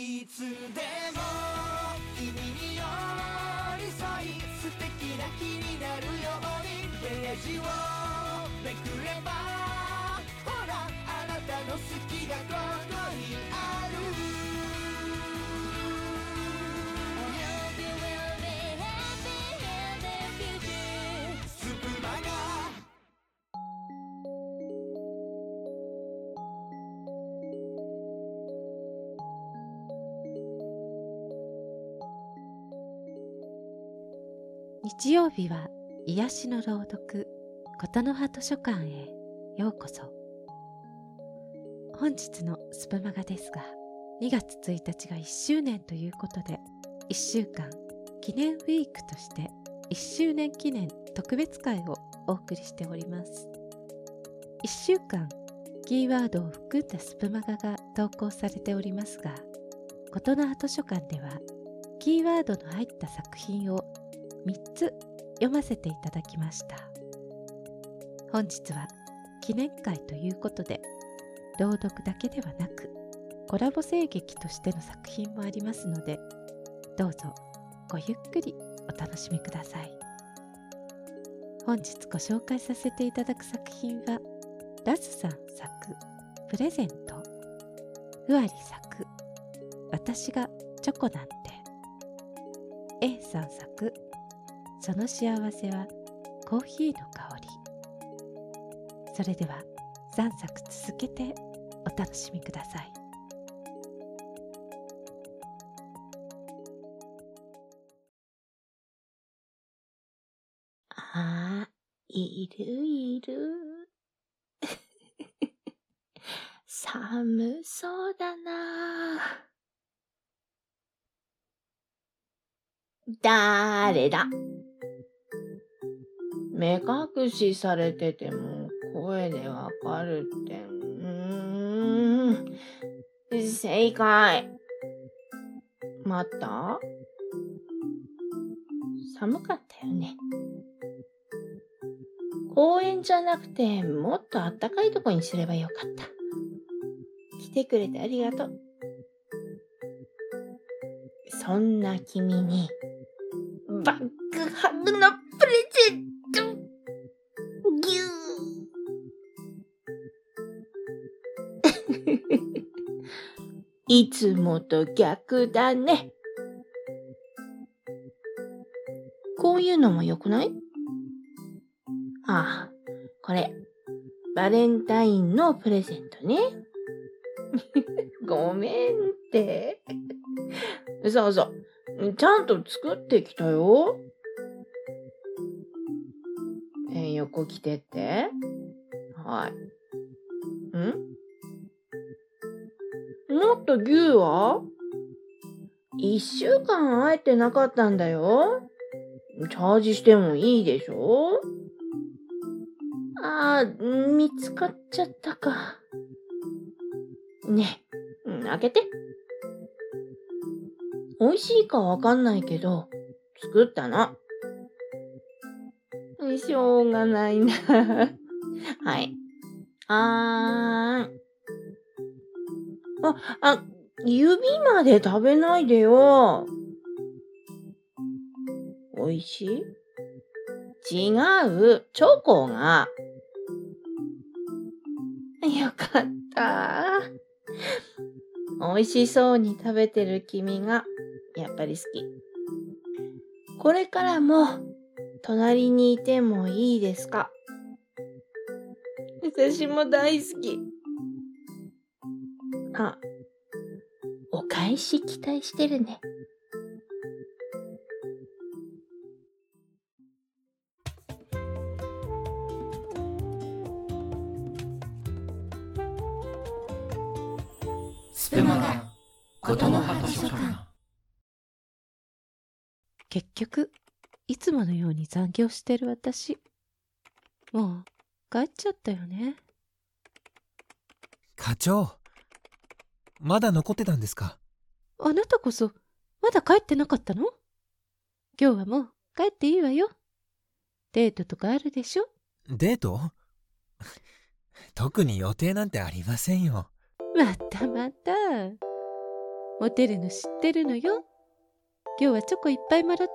いつでも君に寄り添い素敵な気になるようにページをめくればほらあなたの好きがここにある日曜日は癒しの朗読琴の葉図書館へようこそ。本日のスプマガですが2月1日が1周年ということで1週間記念ウィークとして1周年記念特別会をお送りしております。1週間キーワードを含んだスプマガが投稿されておりますが琴の葉図書館ではキーワードの入った作品を3つ読ませていただきました。本日は記念会ということで朗読だけではなくコラボ声劇としての作品もありますのでどうぞごゆっくりお楽しみください。本日ご紹介させていただく作品はラズさん作「プレゼント」ふわり作「私がチョコなんて」A さん作その幸せはコーヒーの香りそれでは3作続けてお楽しみくださいあー、いるいる。寒そうだな。だーれだ？目隠しされてても声でわかるって。うーん。正解。待った？寒かったよね。公園じゃなくて、もっとあったかいとこにすればよかった。来てくれてありがとう。そんな君に、バックハグのいつもと逆だね。こういうのもよくない？ああ、これ、バレンタインのプレゼントね。ごめんって。そうそう。ちゃんと作ってきたよ。え横来てって。はい。ん？もっと牛は？一週間会えてなかったんだよ。チャージしてもいいでしょ？ああ、見つかっちゃったか。ねえ、開けて。美味しいかわかんないけど、作ったの。しょうがないな。はい。あーん。あ、あ、指まで食べないでよ。美味しい？違う、チョコが。よかった。美味しそうに食べてる君が、やっぱり好き。これからも、隣にいてもいいですか？私も大好き。あ、お返し期待してるね。スプマガ琴の葉図書館結局いつものように残業してる私。もう帰っちゃったよね。課長まだ残ってたんですか？あなたこそまだ帰ってなかったの？今日はもう帰っていいわよ。デートとかあるでしょ？デート？特に予定なんてありませんよ。またまた。モテるの知ってるのよ。今日はチョコいっぱいもらっ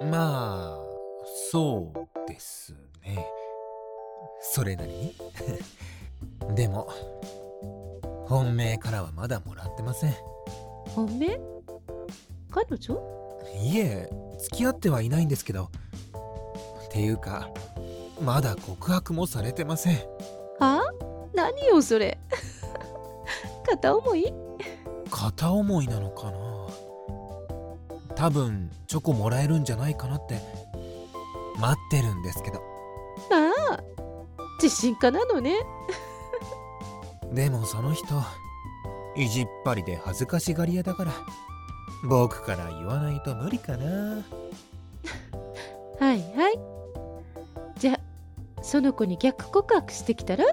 た？まあ、そうですね。それなりに。でも、本命からはまだもらってません。本命？彼女？いえ、付き合ってはいないんですけど。っていうか、まだ告白もされてません。はあ？何よそれ。片思い？片思いなのかな。多分チョコもらえるんじゃないかなって待ってるんですけど。まあ自信家なのねでもその人意地っ張りで恥ずかしがり屋だから僕から言わないと無理かな。はいはい。じゃあその子に逆告白してきたら？う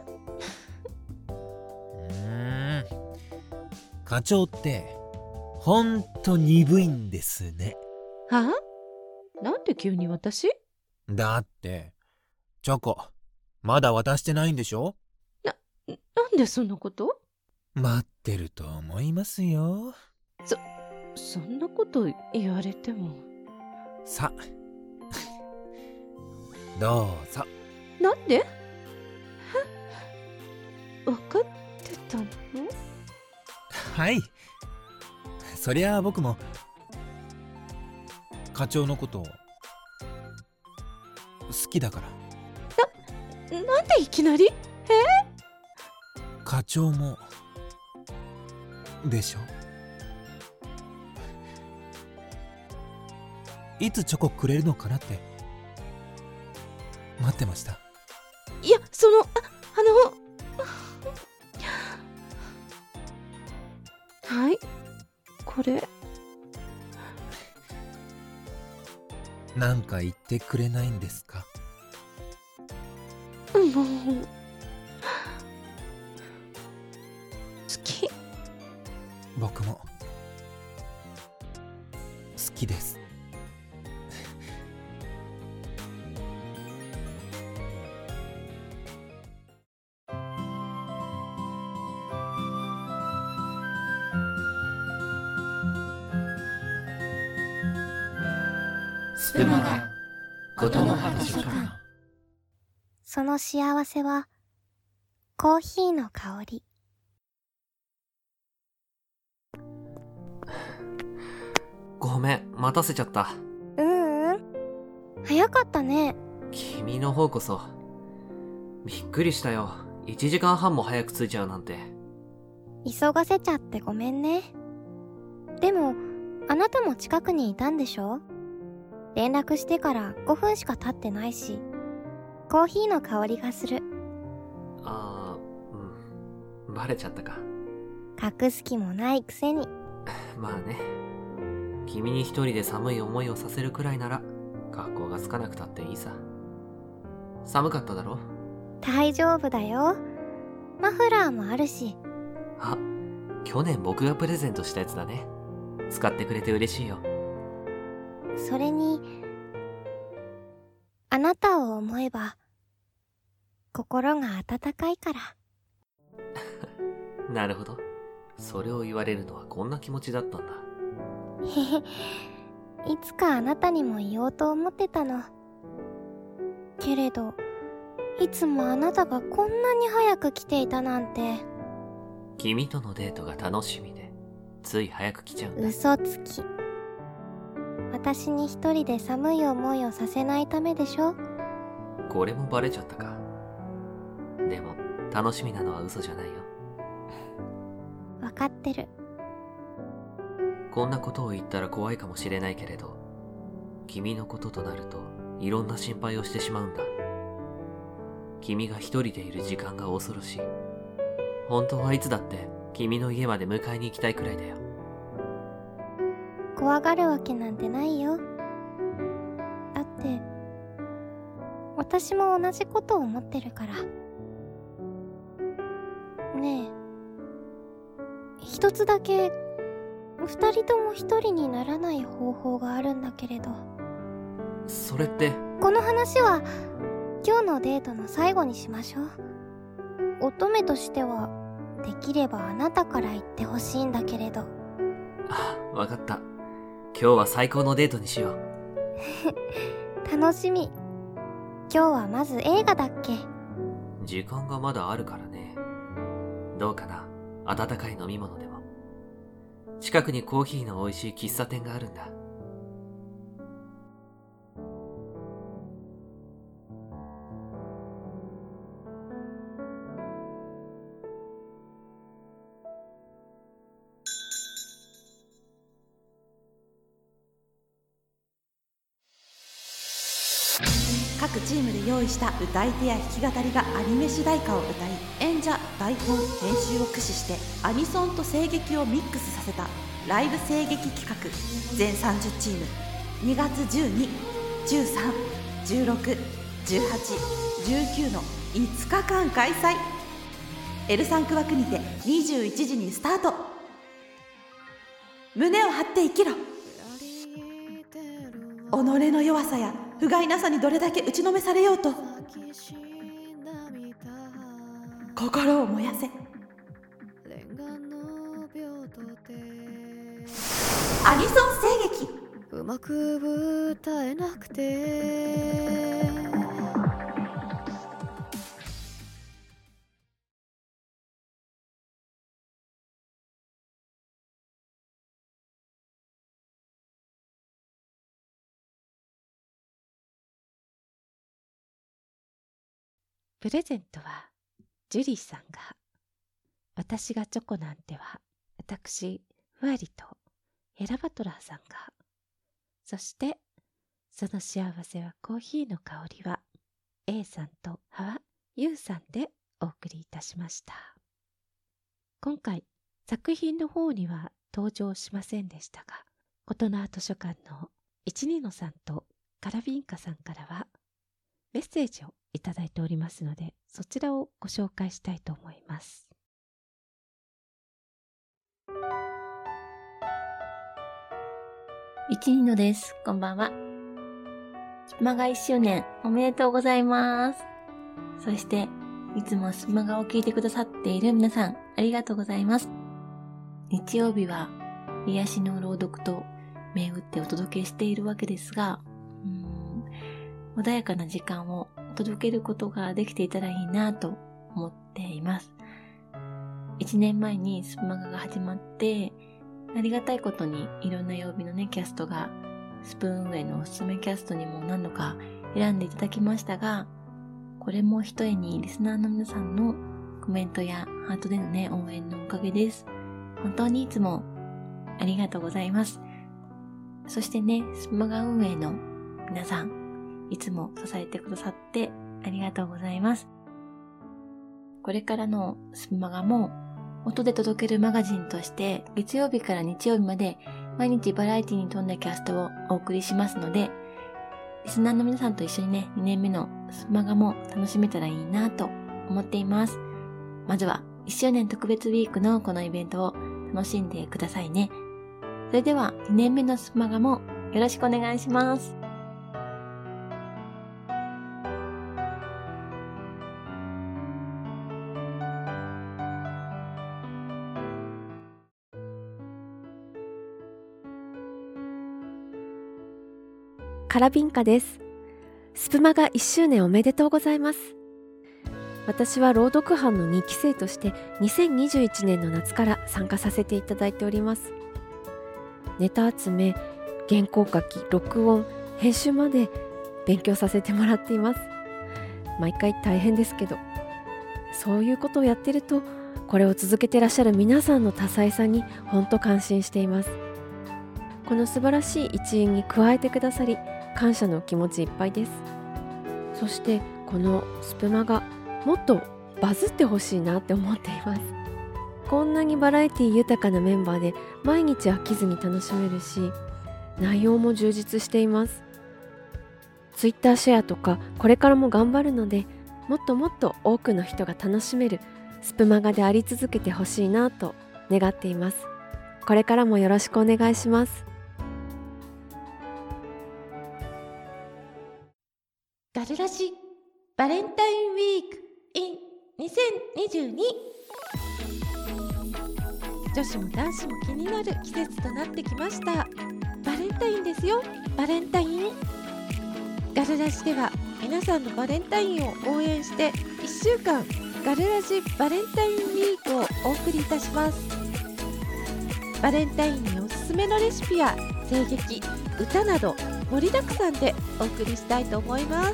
ーん。課長ってほんと鈍いんですね。はあ？なんで急に私？だってチョコまだ渡してないんでしょ？なんでそんなこと？待ってると思いますよ。そんなこと言われても。さ。どうぞ。なんで？分かってたの？はい。そりゃあ僕も。課長のこと好きだから。なんでいきなり？課長もでしょ？いつチョコくれるのかなって待ってました。いやそのああのはいこれ。なんか言ってくれないんですか？もうスプマガことの葉図書館その幸せはコーヒーの香りごめん、待たせちゃった。ううんうん早かったね君の方こそ。びっくりしたよ。1時間半も早く着いちゃうなんて。急がせちゃってごめんねでもあなたも近くにいたんでしょ？連絡してから5分しか経ってないしコーヒーの香りがするあー、うん。バレちゃったか。隠す気もないくせに まあね。君に一人で寒い思いをさせるくらいなら、学校がつかなくたっていいさ。寒かっただろ？大丈夫だよマフラーもあるしあ、去年僕がプレゼントしたやつだね。使ってくれて嬉しいよ。それにあなたを思えば心が温かいから なるほど。それを言われるのはこんな気持ちだったんだ。へ へいつかあなたにも言おうと思ってたのけれどいつもあなたがこんなに早く来ていたなんて君とのデートが楽しみで、つい早く来ちゃうんだ。嘘つき私に一人で寒い思いをさせないためでしょ？これもバレちゃったか。でも、楽しみなのは嘘じゃないよ。わかってるこんなことを言ったら怖いかもしれないけれど、君のこととなると、いろんな心配をしてしまうんだ。君が一人でいる時間が恐ろしい。本当はいつだって、君の家まで迎えに行きたいくらいだよ。怖がるわけなんてないよ。だって私も同じことを思ってるから。ねえ。一つだけ二人とも一人にならない方法があるんだけれど。それって、この話は今日のデートの最後にしましょう。乙女としてはできればあなたから言ってほしいんだけれど。あ、わかった。今日は最高のデートにしよう。楽しみ今日はまず映画だっけ？時間がまだあるからね。どうかな？温かい飲み物でも。近くにコーヒーの美味しい喫茶店があるんだ。した歌い手や弾き語りがアニメ主題歌を歌い演者台本編集を駆使してアニソンと声劇をミックスさせたライブ声劇企画全30チーム2月1213161819の5日間開催 L3 区枠にて21時にスタート胸を張って生きろ己の弱さや不甲斐なさにどれだけ打ちのめされようと心を燃やせ。アニソン声劇。うまく歌えなくて。プレゼントはジュリーさんが私がチョコなんては私ふわりとヘラバトラーさんがそしてその幸せはコーヒーの香りは A さんとハワ U さんでお送りいたしました。今回作品の方には登場しませんでしたが琴の葉図書館の一二のさんとカラビンカさんからはメッセージをいただいておりますので、そちらをご紹介したいと思います。一二のです。こんばんは。スマが1周年おめでとうございます。そして、いつもスマガを聞いてくださっている皆さん、ありがとうございます。日曜日は、癒しの朗読と銘打ってお届けしているわけですが、穏やかな時間を届けることができていたらいいなと思っています。1年前にスプマガが始まって、ありがたいことにいろんな曜日のね、キャストが、スプーン上のおすすめキャストにも何度か選んでいただきましたが、これも一重にリスナーの皆さんのコメントやハートでのね、応援のおかげです。本当にいつもありがとうございます。そしてね、スプマガ運営の皆さん、いつも支えてくださってありがとうございます。これからのスマガも音で届けるマガジンとして月曜日から日曜日まで毎日バラエティに富んだキャストをお送りしますので、リスナーの皆さんと一緒にね、2年目のスマガも楽しめたらいいなと思っています。まずは1周年特別ウィークのこのイベントを楽しんでくださいね。それでは2年目のスマガもよろしくお願いします。カラビンカです。スプマが1周年おめでとうございます。私は朗読班の2期生として2021年の夏から参加させていただいております。ネタ集め、原稿書き、録音、編集まで勉強させてもらっています。毎回大変ですけど、そういうことをやってると、これを続けてらっしゃる皆さんの多彩さに本当感心しています。この素晴らしい一員に加えてくださり、感謝の気持ちいっぱいです。そしてこのスプマがもっとバズってほしいなって思っています。こんなにバラエティ豊かなメンバーで毎日飽きずに楽しめるし内容も充実しています。ツイッターシェアとかこれからも頑張るのでもっともっと多くの人が楽しめるスプマガであり続けてほしいなと願っています。これからもよろしくお願いします。女子も男子も気になる季節となってきました。バレンタインですよ。バレンタイン？ガルラジでは皆さんのバレンタインを応援して1週間ガルラジバレンタインウィークをお送りいたします。バレンタインにおすすめのレシピや声劇歌など盛りだくさんでお送りしたいと思います。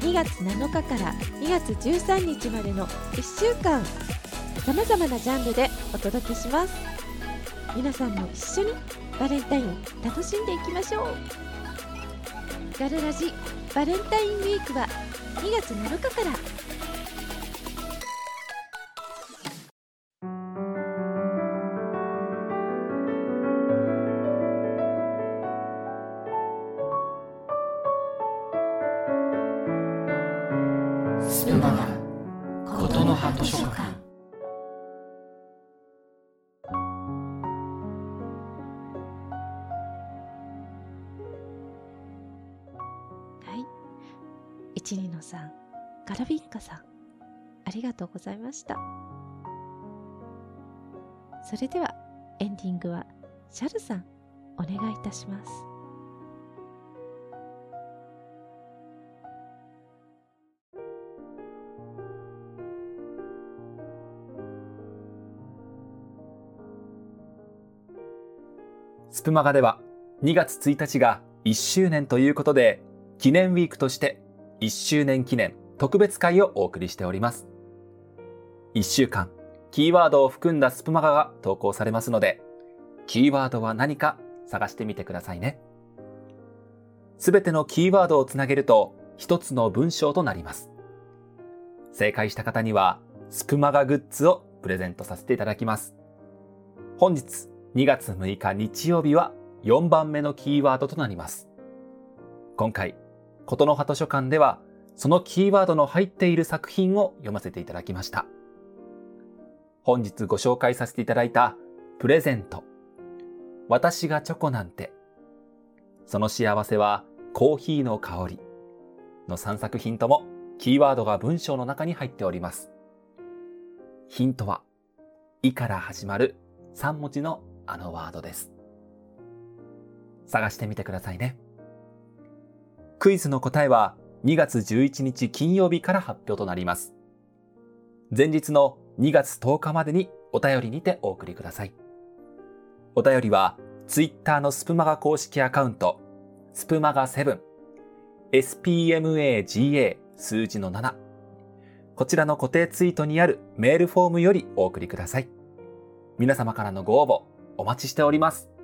2月7日から2月13日までの1週間さまざまなジャンルでお届けします。皆さんも一緒にバレンタイン楽しんでいきましょう。ガルラジバレンタインウィークは2月7日から。スプマガことの葉図書館。一二のさんガラビンカさんありがとうございました。それではエンディングはシャルさんお願いいたします。スプマガでは2月1日が1周年ということで、記念ウィークとして1周年記念特別会をお送りしております。1週間、キーワードを含んだスプマガが投稿されますので、キーワードは何か探してみてくださいね。すべてのキーワードをつなげると一つの文章となります。正解した方にはスプマガグッズをプレゼントさせていただきます。本日2月6日日曜日は4番目のキーワードとなります。今回、ことの葉図書館ではそのキーワードの入っている作品を読ませていただきました。本日ご紹介させていただいたプレゼント。私がチョコなんて。その幸せはコーヒーの香り。の3作品ともキーワードが文章の中に入っております。ヒントは、いから始まる3文字のあのワードです。探してみてくださいね。クイズの答えは2月11日金曜日から発表となります。前日の2月10日までにお便りにてお送りください。お便りは Twitter のスプマガ公式アカウント、スプマガ7、spmaga 数字の7、こちらの固定ツイートにあるメールフォームよりお送りください。皆様からのご応募お待ちしております。